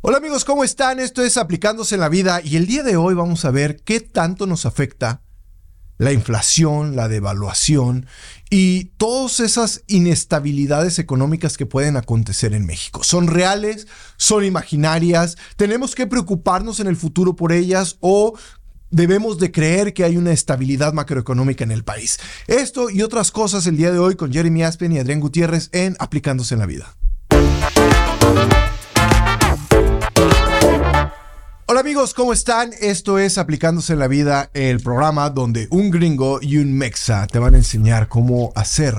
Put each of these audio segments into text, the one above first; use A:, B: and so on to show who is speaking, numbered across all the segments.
A: Hola amigos, ¿cómo están? Esto es Aplicándose en la Vida y el día de hoy vamos a ver qué tanto nos afecta la inflación, la devaluación y todas esas inestabilidades económicas que pueden acontecer en México. ¿Son reales? ¿Son imaginarias? ¿Tenemos que preocuparnos en el futuro por ellas o debemos de creer que hay una estabilidad macroeconómica en el país? Esto y otras cosas el día de hoy con Jeremy Aspen y Adrián Gutiérrez en Aplicándose en la Vida. Hola amigos, ¿cómo están? Esto es Aplicándose en la Vida, el programa donde un gringo y un mexa te van a enseñar cómo hacer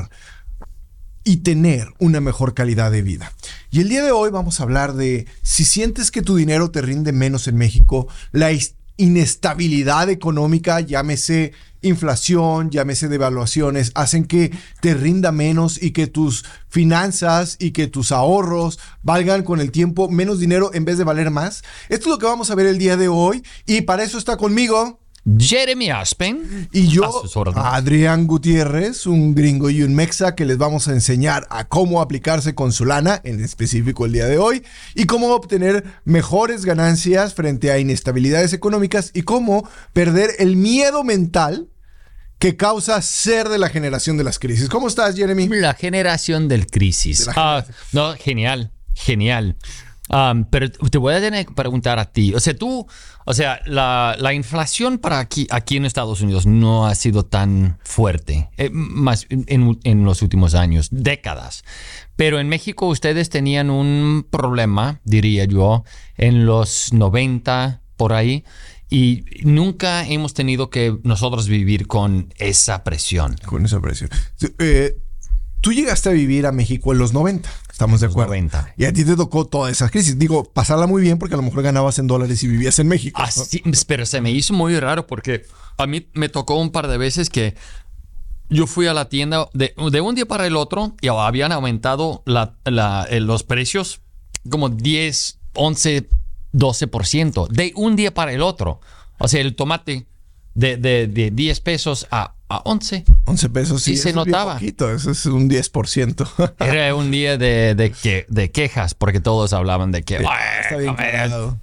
A: y tener una mejor calidad de vida. Y el día de hoy vamos a hablar de si sientes que tu dinero te rinde menos en México, la inestabilidad económica, llámese inflación, llámese devaluaciones, hacen que te rinda menos y que tus finanzas y que tus ahorros valgan con el tiempo menos dinero en vez de valer más. Esto es lo que vamos a ver el día de hoy y para eso está conmigo
B: Jeremy Aspen.
A: Y yo, Adrián Gutiérrez, un gringo y un mexa que les vamos a enseñar a cómo aplicarse con su lana, en específico el día de hoy, y cómo obtener mejores ganancias frente a inestabilidades económicas y cómo perder el miedo mental que causa ser de la generación de las crisis. ¿Cómo estás, Jeremy?
B: La generación del crisis. Ah, no, genial, genial. Um, pero te voy a tener que preguntar a ti. O sea, tú, o sea, la, inflación para aquí, aquí en Estados Unidos no ha sido tan fuerte, eh, más en, los últimos años, décadas. Pero en México ustedes tenían un problema, diría yo, en los 90, por ahí, y nunca hemos tenido que nosotros vivir con esa presión.
A: Con esa presión. Eh, tú llegaste a vivir a México en los 90. Estamos de acuerdo.
B: 90.
A: Y a ti te tocó toda esa crisis. Digo, pasarla muy bien porque a lo mejor ganabas en dólares y vivías en México.
B: Así, pero se me hizo muy raro porque a mí me tocó un par de veces que yo fui a la tienda de, un día para el otro y habían aumentado eh, los precios como 10, 11, 12% de un día para el otro. O sea, el tomate de, de 10 pesos a a 11.
A: 11 pesos, sí.
B: se notaba.
A: poquito, eso es un 10%.
B: Era un día de, de, que, de quejas, porque todos hablaban de que. Está bien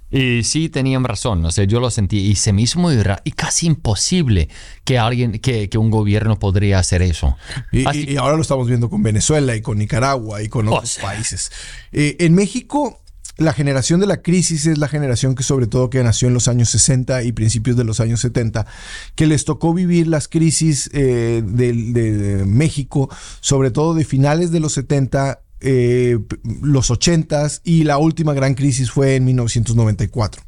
B: y sí tenían razón, o sea, yo lo sentí y se me hizo muy raro y casi imposible que alguien, que, que un gobierno podría hacer eso.
A: Y, ahora lo estamos viendo con Venezuela y con Nicaragua y con otros países. Eh, en México la generación de la crisis es la generación que sobre todo que nació en los años 60 y principios de los años 70, que les tocó vivir las crisis eh, de, México, sobre todo de finales de los 70, eh, los 80 y la última gran crisis fue en 1994.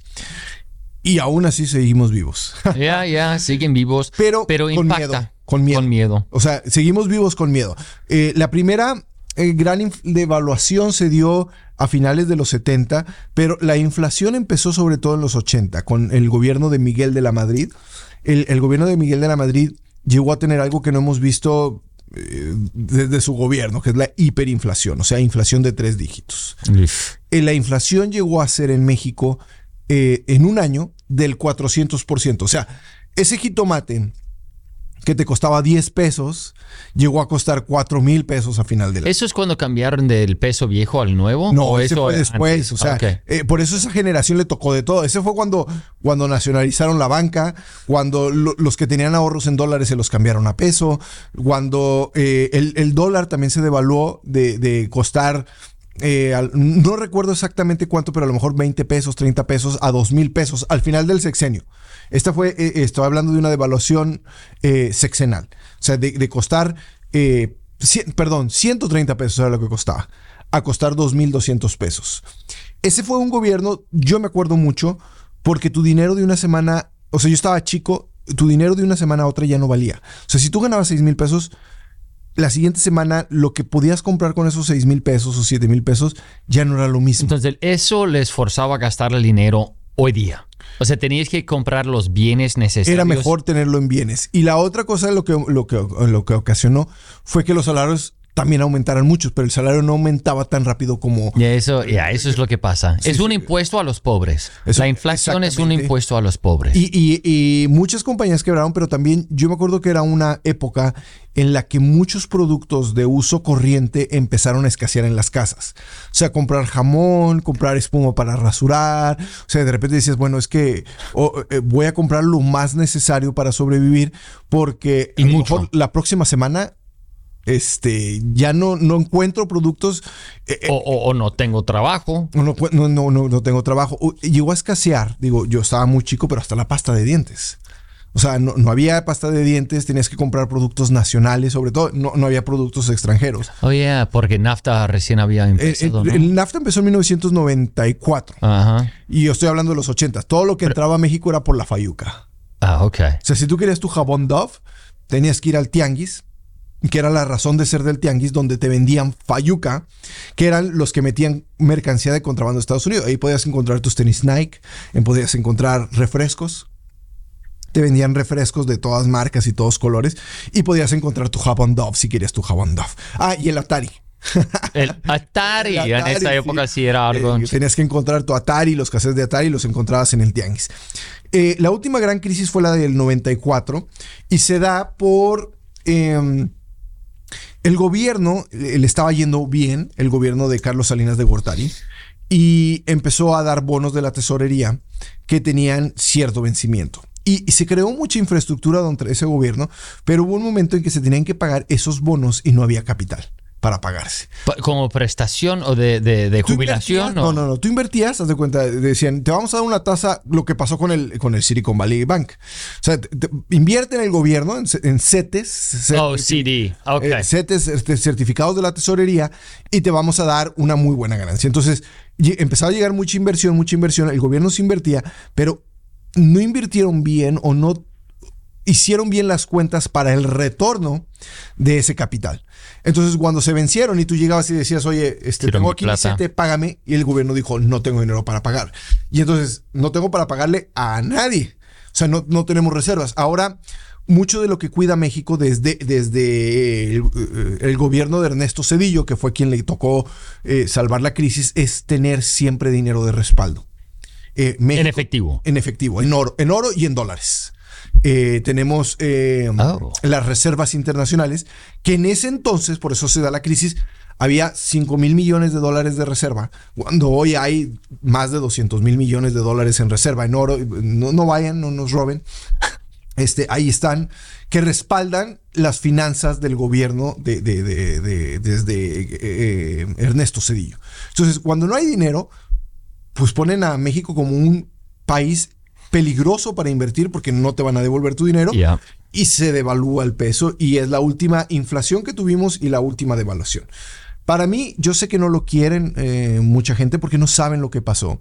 A: Y aún así seguimos vivos.
B: Ya, ya, siguen vivos. Pero, pero
A: con
B: miedo.
A: Con miedo.
B: Con miedo.
A: O sea, seguimos vivos con miedo. Eh, la primera gran devaluación se dio a finales de los 70, pero la inflación empezó sobre todo en los 80, con el gobierno de Miguel de la Madrid. El, gobierno de Miguel de la Madrid llegó a tener algo que no hemos visto eh, desde su gobierno, que es la hiperinflación, o sea, inflación de tres dígitos. Eh, la inflación llegó a ser en México eh, en un año del 400%. O sea, ese jitomate que te costaba 10 pesos, llegó a costar 4 mil pesos a final del
B: año. ¿Eso es cuando cambiaron del peso viejo al nuevo?
A: No, eso fue después. O sea, eh, por eso esa generación le tocó de todo. Ese fue cuando, cuando nacionalizaron la banca, cuando los que tenían ahorros en dólares se los cambiaron a peso, cuando eh, el, dólar también se devaluó de, costar eh, no recuerdo exactamente cuánto, pero a lo mejor 20 pesos, 30 pesos a 2 mil pesos al final del sexenio. Esta fue, eh, estoy hablando de una devaluación eh, sexenal. O sea, de, costar, eh, perdón, 130 pesos era lo que costaba, a costar 2.200 pesos. Ese fue un gobierno, yo me acuerdo mucho, porque tu dinero de una semana, o sea, yo estaba chico, tu dinero de una semana a otra ya no valía. O sea, si tú ganabas 6 mil pesos, la siguiente semana lo que podías comprar con esos 6 mil pesos o 7 mil pesos ya no era lo mismo.
B: Entonces, eso les forzaba a gastar el dinero hoy día. O sea, tenías que comprar los bienes necesarios.
A: Era mejor tenerlo en bienes. Y la otra cosa lo que, lo que, lo que ocasionó fue que los salarios también aumentaran muchos, pero el salario no aumentaba tan rápido como...
B: Y eso, ya, eso es lo que pasa. es un impuesto a los pobres. la inflación es un impuesto a los pobres.
A: Y, y, muchas compañías quebraron, pero también yo me acuerdo que era una época en la que muchos productos de uso corriente empezaron a escasear en las casas. O sea, comprar jamón, comprar espuma para rasurar. O sea, de repente dices, bueno, es que eh, voy a comprar lo más necesario para sobrevivir porque a lo mejor la próxima semana este, ya no, no encuentro productos.
B: Eh, eh, o, no tengo trabajo.
A: No, no, no, no, tengo trabajo. Llegó a escasear, digo, yo estaba muy chico, pero hasta la pasta de dientes. O sea, no, había pasta de dientes, tenías que comprar productos nacionales, sobre todo, no, no había productos extranjeros.
B: Oye, porque NAFTA recién había
A: eh, empezado. El, NAFTA empezó en 1994. Ajá. Y yo estoy hablando de los 80. Todo lo que entraba a México era por la fayuca.
B: Ah, ok.
A: O sea, si tú querías tu jabón Dove, tenías que ir al tianguis, que era la razón de ser del tianguis, donde te vendían Fayuca, que eran los que metían mercancía de contrabando a Estados Unidos. Ahí podías encontrar tus tenis Nike, podías encontrar refrescos. Te vendían refrescos de todas marcas y todos colores. Y podías encontrar tu jabón Dove si querías tu jabón Dove. Ah, y el Atari.
B: El Atari, en esa época sí, era algo.
A: Eh, tenías que encontrar tu Atari, los cassettes de Atari los encontrabas en el Tianguis. Eh, la última gran crisis fue la del 94 y se da por em, el gobierno le estaba yendo bien, el gobierno de Carlos Salinas de Gortari, y empezó a dar bonos de la tesorería que tenían cierto vencimiento. Y, se creó mucha infraestructura durante ese gobierno, pero hubo un momento en que se tenían que pagar esos bonos y no había capital para pagarse.
B: ¿Como prestación o de, jubilación?
A: No, no, no. Tú invertías, haz de cuenta, decían, te vamos a dar una tasa, lo que pasó con el, con el Silicon Valley Bank. O sea, invierte en el gobierno, en, CETES.
B: oh, CD. Ok.
A: Eh, CETES, este, certificados de la tesorería, y te vamos a dar una muy buena ganancia. Entonces, empezaba a llegar mucha inversión, mucha inversión. El gobierno se invertía, pero no invirtieron bien o no hicieron bien las cuentas para el retorno de ese capital. Entonces, cuando se vencieron y tú llegabas y decías, oye, este, tengo aquí te págame, y el gobierno dijo, no tengo dinero para pagar. Y entonces, no tengo para pagarle a nadie. O sea, no, no tenemos reservas. Ahora, mucho de lo que cuida México desde, desde el, gobierno de Ernesto Cedillo, que fue quien le tocó eh, salvar la crisis, es tener siempre dinero de respaldo.
B: Eh, en efectivo.
A: En efectivo, en oro, en oro y en dólares. Eh, tenemos eh, oh. las reservas internacionales, que en ese entonces, por eso se da la crisis, había 5 mil millones de dólares de reserva, cuando hoy hay más de 200 mil millones de dólares en reserva, en oro. No, vayan, no nos roben. Este, ahí están, que respaldan las finanzas del gobierno de, desde eh, Ernesto Cedillo. Entonces, cuando no hay dinero, pues ponen a México como un país peligroso para invertir porque no te van a devolver tu dinero y se devalúa el peso y es la última inflación que tuvimos y la última devaluación. Para mí, yo sé que no lo quieren eh, mucha gente porque no saben lo que pasó.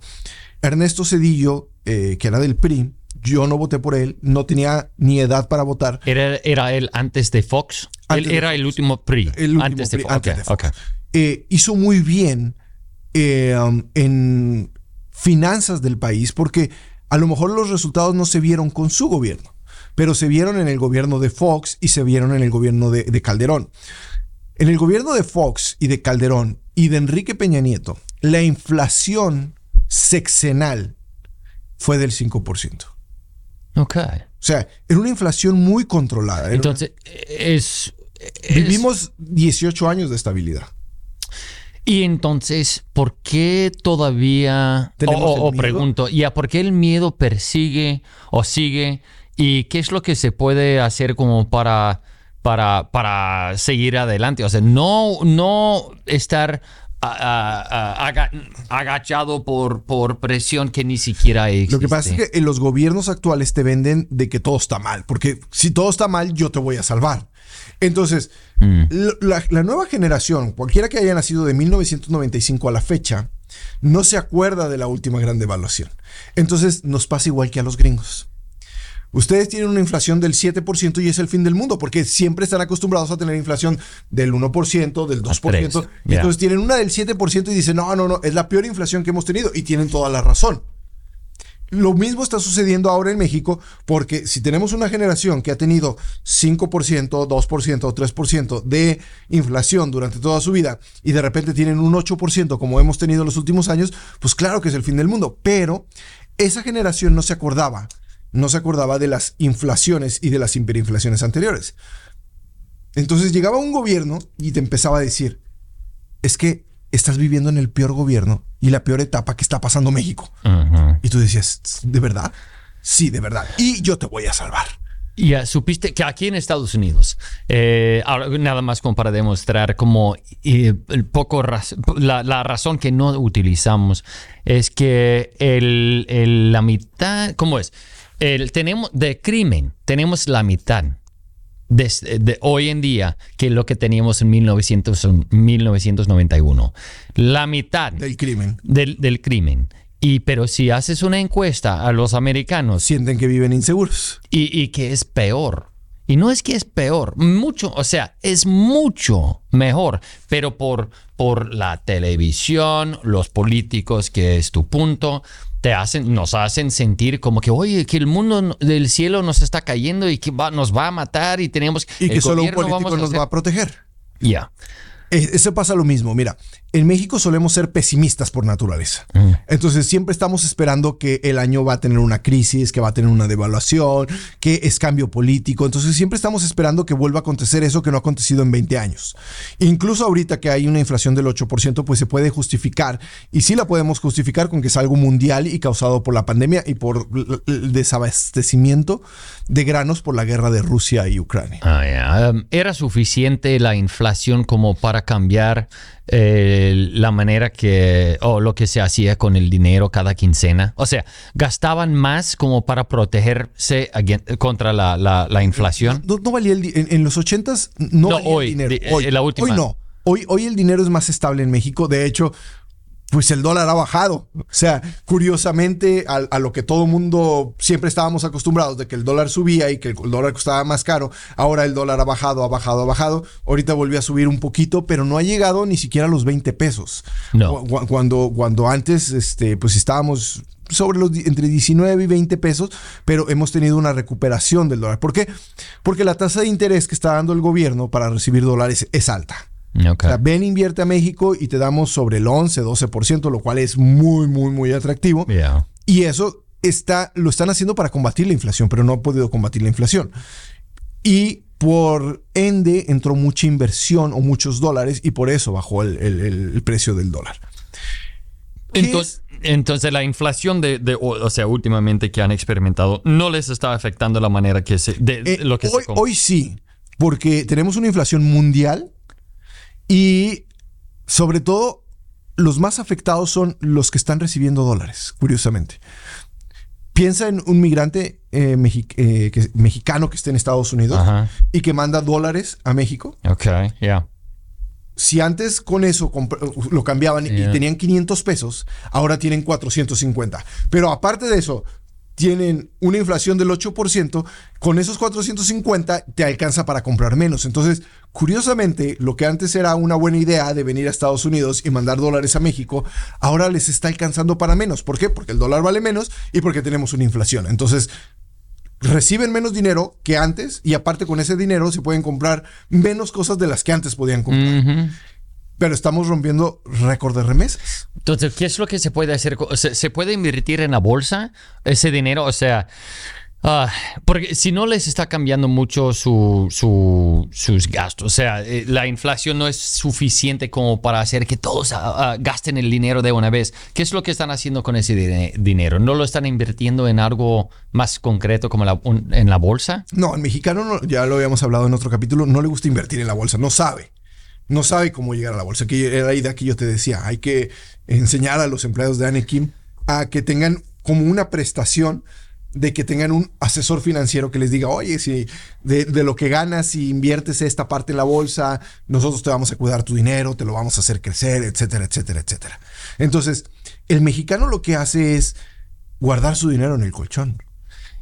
A: Ernesto Cedillo, eh, que era del PRI, yo no voté por él, no tenía ni edad para votar.
B: ¿Era, era él antes de Fox? él era el último PRI. antes, de Fox.
A: Eh, hizo muy bien um, en finanzas del país porque a lo mejor los resultados no se vieron con su gobierno, pero se vieron en el gobierno de Fox y se vieron en el gobierno de, Calderón. En el gobierno de Fox y de Calderón y de Enrique Peña Nieto, la inflación sexenal fue del 5%.
B: Ok.
A: O sea, era una inflación muy controlada.
B: Entonces, es,
A: Vivimos 18 años de estabilidad.
B: Y entonces, ¿por qué todavía, o, pregunto, ¿y por qué el miedo persigue o sigue? ¿Y qué es lo que se puede hacer como para, para, para seguir adelante? O sea, no, no estar agachado por, por presión que ni siquiera existe.
A: Lo que pasa es que los gobiernos actuales te venden de que todo está mal, porque si todo está mal, yo te voy a salvar. Entonces, mm. la, nueva generación, cualquiera que haya nacido de 1995 a la fecha, no se acuerda de la última gran devaluación. Entonces, nos pasa igual que a los gringos. Ustedes tienen una inflación del 7% y es el fin del mundo, porque siempre están acostumbrados a tener inflación del 1%, del 2%. Y entonces tienen una del 7% y dicen, no, no, no, es la peor inflación que hemos tenido y tienen toda la razón. lo mismo está sucediendo ahora en México porque si tenemos una generación que ha tenido 5%, 2% o 3% de inflación durante toda su vida y de repente tienen un 8% como hemos tenido en los últimos años, pues claro que es el fin del mundo. Pero esa generación no se acordaba, no se acordaba de las inflaciones y de las hiperinflaciones anteriores. Entonces llegaba un gobierno y te empezaba a decir, es que estás viviendo en el peor gobierno y la peor etapa que está pasando México. Y tú decías, ¿de verdad? Sí, de verdad. Y yo te voy a salvar.
B: Ya supiste que aquí en Estados Unidos, eh, nada más como para demostrar como el poco la, razón que no utilizamos es que el, la mitad, ¿cómo es? El, tenemos de crimen, tenemos la mitad de, hoy en día que lo que teníamos en 1991. La mitad
A: del crimen.
B: Del, crimen. Y pero si haces una encuesta a los americanos...
A: Sienten que viven inseguros.
B: Y, y que es peor. Y no es que es peor, mucho, o sea, es mucho mejor, pero por, por la televisión, los políticos, que es tu punto, te hacen, nos hacen sentir como que, oye, que el mundo del cielo nos está cayendo y que nos va a matar y tenemos
A: Y que solo un político nos va a proteger.
B: Ya.
A: Eso pasa lo mismo. Mira, en México solemos ser pesimistas por naturaleza. Mm. Entonces siempre estamos esperando que el año va a tener una crisis, que va a tener una devaluación, que es cambio político. Entonces siempre estamos esperando que vuelva a acontecer eso que no ha acontecido en 20 años. Incluso ahorita que hay una inflación del 8%, pues se puede justificar. Y sí la podemos justificar con que es algo mundial y causado por la pandemia y por el desabastecimiento de granos por la guerra de Rusia y Ucrania.
B: Ah, um, ¿Era suficiente la inflación como para cambiar eh, la manera que o lo que se hacía con el dinero cada quincena. O sea, gastaban más como para protegerse contra la, la, inflación.
A: No, valía el en, en, los ochentas no, valía
B: hoy,
A: el dinero.
B: Hoy, la última.
A: hoy no. Hoy, hoy el dinero es más estable en México. De hecho, pues el dólar ha bajado. O sea, curiosamente, a, lo que todo mundo siempre estábamos acostumbrados de que el dólar subía y que el dólar costaba más caro, ahora el dólar ha bajado, ha bajado, ha bajado. Ahorita volvió a subir un poquito, pero no ha llegado ni siquiera a los 20 pesos.
B: No.
A: Cuando, cuando antes, este, pues estábamos sobre los entre 19 y 20 pesos, pero hemos tenido una recuperación del dólar. ¿Por qué? Porque la tasa de interés que está dando el gobierno para recibir dólares es alta.
B: O
A: sea, ven, invierte a México y te damos sobre el 11, 12%, lo cual es muy, muy, muy atractivo. Y eso está, lo están haciendo para combatir la inflación, pero no ha podido combatir la inflación. Y por ende entró mucha inversión o muchos dólares y por eso bajó el, precio del dólar.
B: Entonces, entonces, la inflación de, o sea, últimamente que han experimentado, no les está afectando la manera que se, de,
A: eh,
B: lo que
A: hoy, hoy sí, porque tenemos una inflación mundial y sobre todo, los más afectados son los que están recibiendo dólares, curiosamente. Piensa en un migrante eh, eh, mexicano que esté en Estados Unidos y que manda dólares a México.
B: Ok, ya.
A: Si antes con eso lo cambiaban y tenían 500 pesos, ahora tienen 450. Pero aparte de eso, tienen una inflación del 8%, con esos 450 te alcanza para comprar menos. Entonces, curiosamente, lo que antes era una buena idea de venir a Estados Unidos y mandar dólares a México, ahora les está alcanzando para menos. ¿Por qué? Porque el dólar vale menos y porque tenemos una inflación. Entonces, reciben menos dinero que antes y aparte con ese dinero se pueden comprar menos cosas de las que antes podían comprar pero estamos rompiendo récord de remesas.
B: Entonces, ¿qué es lo que se puede hacer? ¿Se, puede invertir en la bolsa ese dinero? O sea, ah, porque si no les está cambiando mucho su, sus gastos, o sea, eh, la inflación no es suficiente como para hacer que todos ah, gasten el dinero de una vez. ¿Qué es lo que están haciendo con ese dinero? ¿No lo están invirtiendo en algo más concreto como en la bolsa?
A: No, el mexicano, ya lo habíamos hablado en otro capítulo, no le gusta invertir en la bolsa, no sabe no sabe cómo llegar a la bolsa. Que era la idea que yo te decía. Hay que enseñar a los empleados de Anekim a que tengan como una prestación de que tengan un asesor financiero que les diga, oye, si de, lo que ganas, si inviertes esta parte en la bolsa, nosotros te vamos a cuidar tu dinero, te lo vamos a hacer crecer, etcétera, etcétera, etcétera. Entonces, el mexicano lo que hace es guardar su dinero en el colchón.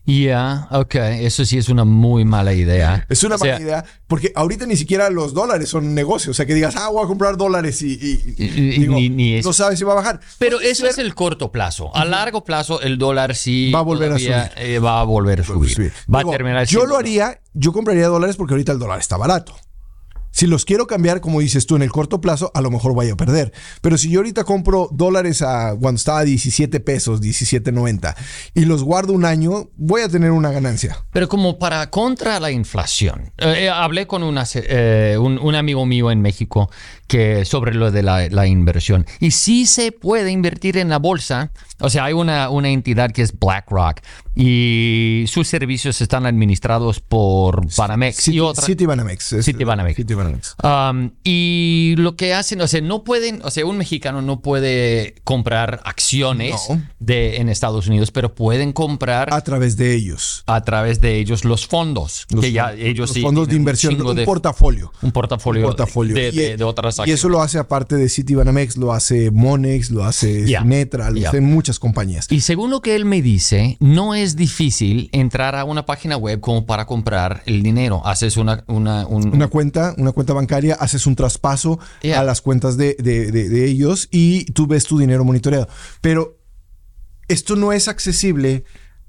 B: Ya, ok, eso sí es una muy mala idea.
A: Es una mala idea, porque ahorita ni siquiera los dólares son negocios. O sea, que digas, ah, voy a comprar dólares y, no sabes si va a bajar.
B: Pero eso es el corto plazo. A largo plazo, el dólar sí
A: va a volver a subir.
B: Eh, va a volver a subir. Va a terminar
A: Yo lo haría, yo compraría dólares porque ahorita el dólar está barato. Si los quiero cambiar, como dices tú, en el corto plazo, a lo mejor vaya a perder. Pero si yo ahorita compro dólares a cuando estaba a 17 pesos, 17.90, y los guardo un año, voy a tener una ganancia.
B: Pero como para contra la inflación. Eh, eh, hablé con eh, un, amigo mío en México que sobre lo de la, inversión. Y sí se puede invertir en la bolsa. O sea, hay una, una entidad que es BlackRock y sus servicios están administrados por Banamex
A: y
B: otra.
A: Citibanamex.
B: Banamex. Um, y lo que hacen, o sea, no pueden, o sea, un mexicano no puede comprar acciones de, en Estados Unidos, pero pueden comprar.
A: A través de ellos.
B: A través de ellos los fondos.
A: Los,
B: que
A: ya ellos los fondos de inversión, un, portafolio.
B: Un portafolio. De, otras acciones.
A: Y eso lo hace aparte de Citibanamex, lo hace Monex, lo hace Netra, lo hacen muchas compañías.
B: Y según lo que él me dice, no es es difícil entrar a una página web como para comprar el dinero. Haces una, una,
A: una cuenta, una cuenta bancaria, haces un traspaso a las cuentas de, ellos y tú ves tu dinero monitoreado. Pero esto no es accesible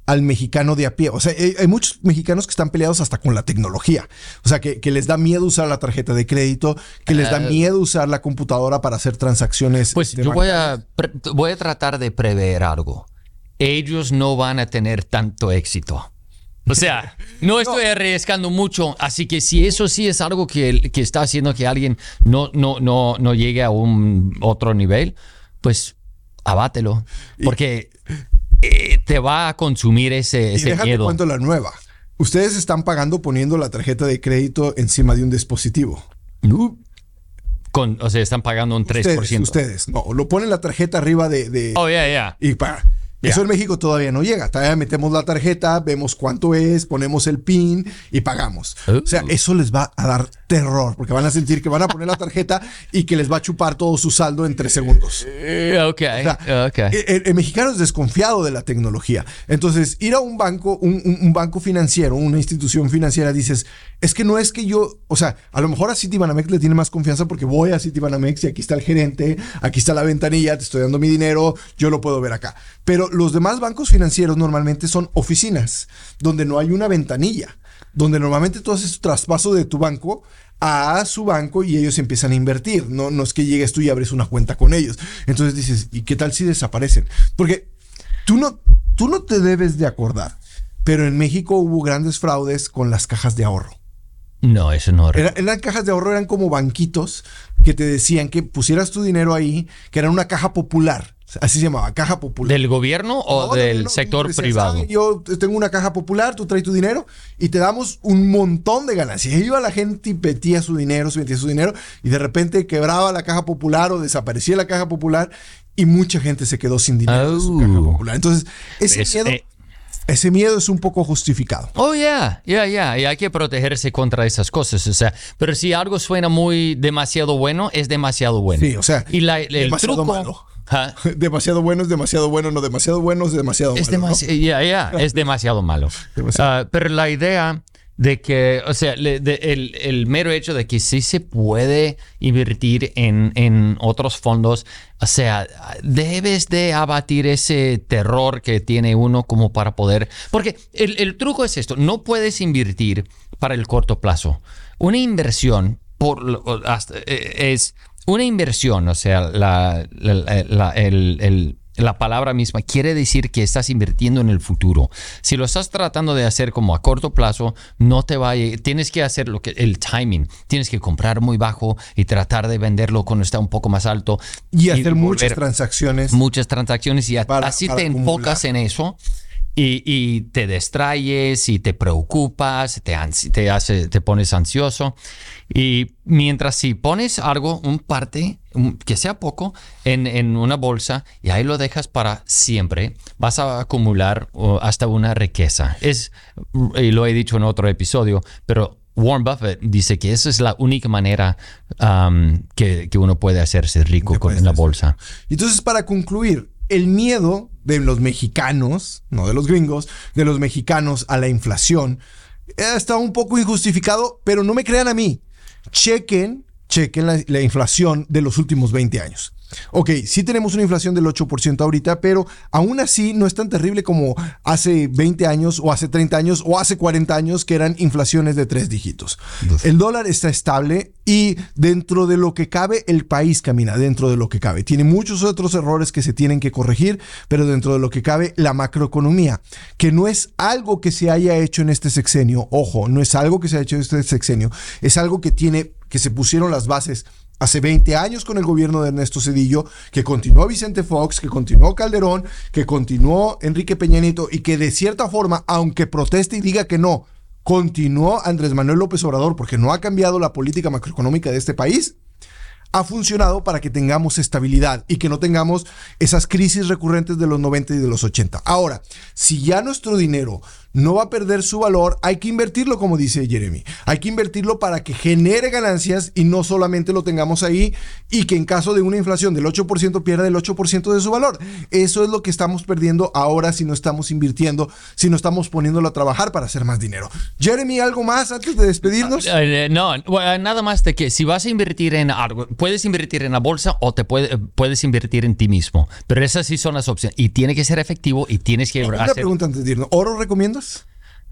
A: al mexicano de a pie. O sea, hay, muchos mexicanos que están peleados hasta con la tecnología. O sea, que, les da miedo usar la tarjeta de crédito, que les da ah. miedo usar la computadora para hacer transacciones.
B: Pues yo voy a, voy a tratar de prever algo ellos no van a tener tanto éxito. O sea, no estoy arriesgando mucho, así que si eso sí es algo que, que está haciendo que alguien no, no, no, no llegue a un otro nivel, pues abátelo, porque eh, te va a consumir ese, ese y déjate
A: cuento la nueva. Ustedes están pagando poniendo la tarjeta de crédito encima de un dispositivo.
B: Con, o sea, están pagando un
A: 3%. Ustedes, no, lo ponen la tarjeta arriba de...
B: oh, ya, ya.
A: Y para eso en México todavía no llega. Todavía metemos la tarjeta, vemos cuánto es, ponemos el PIN y pagamos. O sea, uh. eso les va a dar terror porque van a sentir que van a poner la tarjeta y que les va a chupar todo su saldo en tres segundos.
B: Eh, ok,
A: El, mexicano es desconfiado de la tecnología. Entonces, ir a un banco, un, banco financiero, una institución financiera, dices, es que no es que yo, o sea, a lo mejor a Citibanamex le tiene más confianza porque voy a Citibanamex y aquí está el gerente, aquí está la ventanilla, te estoy dando mi dinero, yo lo puedo ver acá. Pero los demás bancos financieros normalmente son oficinas donde no hay una ventanilla, donde normalmente tú haces tu traspaso de tu banco a su banco y ellos empiezan a invertir. No, no es que llegues tú y abres una cuenta con ellos. Entonces dices, ¿y qué tal si desaparecen? Porque tú no, tú no te debes de acordar, pero en México hubo grandes fraudes con las cajas de ahorro.
B: No, eso no.
A: Era, eran cajas de ahorro, eran como banquitos que te decían que pusieras tu dinero ahí, que era una caja popular. Así se llamaba, caja popular.
B: ¿Del gobierno o del sector privado?
A: yo tengo una caja popular, tú traes tu dinero y te damos un montón de ganancias. Y iba la gente y metía su dinero, se metía su dinero y de repente quebraba la caja popular o desaparecía la caja popular y mucha gente se quedó sin dinero su caja popular. Entonces, ese miedo... Eh, ese miedo es un poco justificado.
B: Oh, ya, ya, ya. Y hay que protegerse contra esas cosas. O sea, pero si algo suena muy demasiado bueno, es demasiado bueno.
A: Sí, o sea,
B: y la, el truco,
A: malo. Demasiado bueno es demasiado bueno, no demasiado bueno es demasiado
B: es
A: malo.
B: Ya, ya, es demasiado malo. Ah, pero la idea de que, o sea, el, mero hecho de que sí se puede invertir en, otros fondos, o sea, debes de abatir ese terror que tiene uno como para poder, porque el, truco es esto, no puedes invertir para el corto plazo. Una inversión por, eh, es una inversión, o sea, la, el la palabra misma quiere decir que estás invirtiendo en el futuro. Si lo estás tratando de hacer como a corto plazo, no te va a, tienes que hacer lo que el timing, tienes que comprar muy bajo y tratar de venderlo cuando está un poco más alto
A: y, hacer muchas transacciones.
B: Muchas transacciones y así te enfocas en eso. Y, te distraes y te preocupas, te, te, hace, te pones ansioso. Y mientras si pones algo, un parte, que sea poco, en, una bolsa y ahí lo dejas para siempre, vas a acumular hasta una riqueza. Es, y lo he dicho en otro episodio, pero Warren Buffett dice que esa es la única manera que, uno puede hacerse rico con, en la bolsa.
A: Entonces, para concluir, el miedo de los mexicanos, no de los gringos, de los mexicanos a la inflación, está un poco injustificado, pero no me crean a mí. Chequen, chequen la, la inflación de los últimos 20 años. Ok, sí tenemos una inflación del 8% ahorita, pero aún así no es tan terrible como hace 20 años o hace 30 años o hace 40 años que eran inflaciones de tres dígitos. El dólar está estable y dentro de lo que cabe el país camina, dentro de lo que cabe. Tiene muchos otros errores que se tienen que corregir, pero dentro de lo que cabe la macroeconomía, que no es algo que se haya hecho en este sexenio, ojo, no es algo que se ha hecho en este sexenio, es algo que tiene que se pusieron las bases hace 20 años con el gobierno de Ernesto Cedillo, que continuó Vicente Fox, que continuó Calderón, que continuó Enrique Peña Nieto y que de cierta forma, aunque proteste y diga que no, continuó Andrés Manuel López Obrador porque no ha cambiado la política macroeconómica de este país, ha funcionado para que tengamos estabilidad y que no tengamos esas crisis recurrentes de los 90 y de los 80. Ahora, si ya nuestro dinero no va a perder su valor, hay que invertirlo, como dice Jeremy. Hay que invertirlo para que genere ganancias y no solamente lo tengamos ahí y que en caso de una inflación del 8% pierda el 8% de su valor. Eso es lo que estamos perdiendo ahora si no estamos invirtiendo, si no estamos poniéndolo a trabajar para hacer más dinero. Jeremy, ¿algo más antes de despedirnos?
B: Eh, eh, no, nada más de que si vas a invertir en algo, puedes invertir en la bolsa o te puede, puedes invertir en ti mismo. Pero esas sí son las opciones. Y tiene que ser efectivo y tienes que...
A: Una pregunta antes de irnos. ¿Oro recomiendas?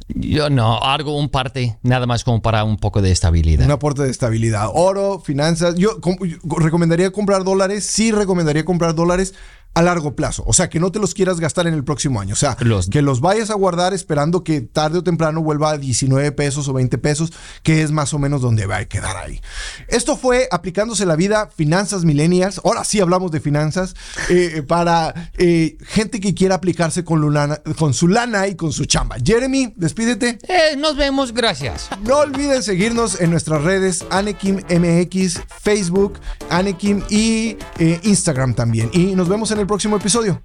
B: Yo no, algo, un parte, nada más como para un poco de estabilidad.
A: Un aporte de estabilidad. Oro, finanzas. Yo, yo recomendaría comprar dólares. Sí, recomendaría comprar dólares a largo plazo. O sea, que no te los quieras gastar en el próximo año. O sea, que los vayas a guardar esperando que tarde o temprano vuelva a 19 pesos o 20 pesos, que es más o menos donde va a quedar ahí. Esto fue aplicándose la vida Finanzas Millennials. Ahora sí hablamos de finanzas eh, para eh, gente que quiera aplicarse con, con su lana y con su chamba. Jeremy, despídete.
B: Eh, nos vemos, gracias.
A: No olviden seguirnos en nuestras redes Anekim MX, Facebook, Anekim y Instagram también. Y nos vemos en el próximo episodio.